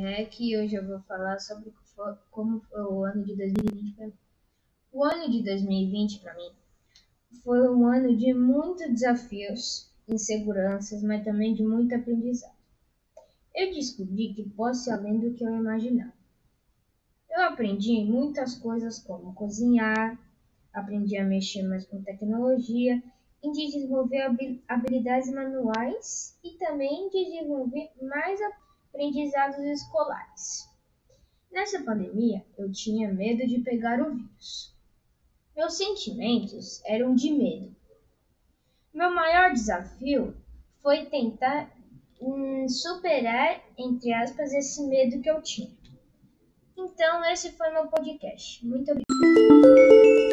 Mac e hoje eu vou falar sobre como foi o ano de 2020 para mim. O ano de 2020 para mim foi um ano de muitos desafios, inseguranças, mas também de muito aprendizado. Eu descobri que posso ir além do que eu imaginava. Eu aprendi muitas coisas como cozinhar, aprendi a mexer mais com tecnologia e desenvolver habilidades manuais e também desenvolver mais aprendizados escolares. Nessa pandemia, eu tinha medo de pegar o vírus. Meus sentimentos eram de medo. Meu maior desafio foi tentar hum, superar, entre aspas, esse medo que eu tinha. Então, esse foi meu podcast. Muito obrigada.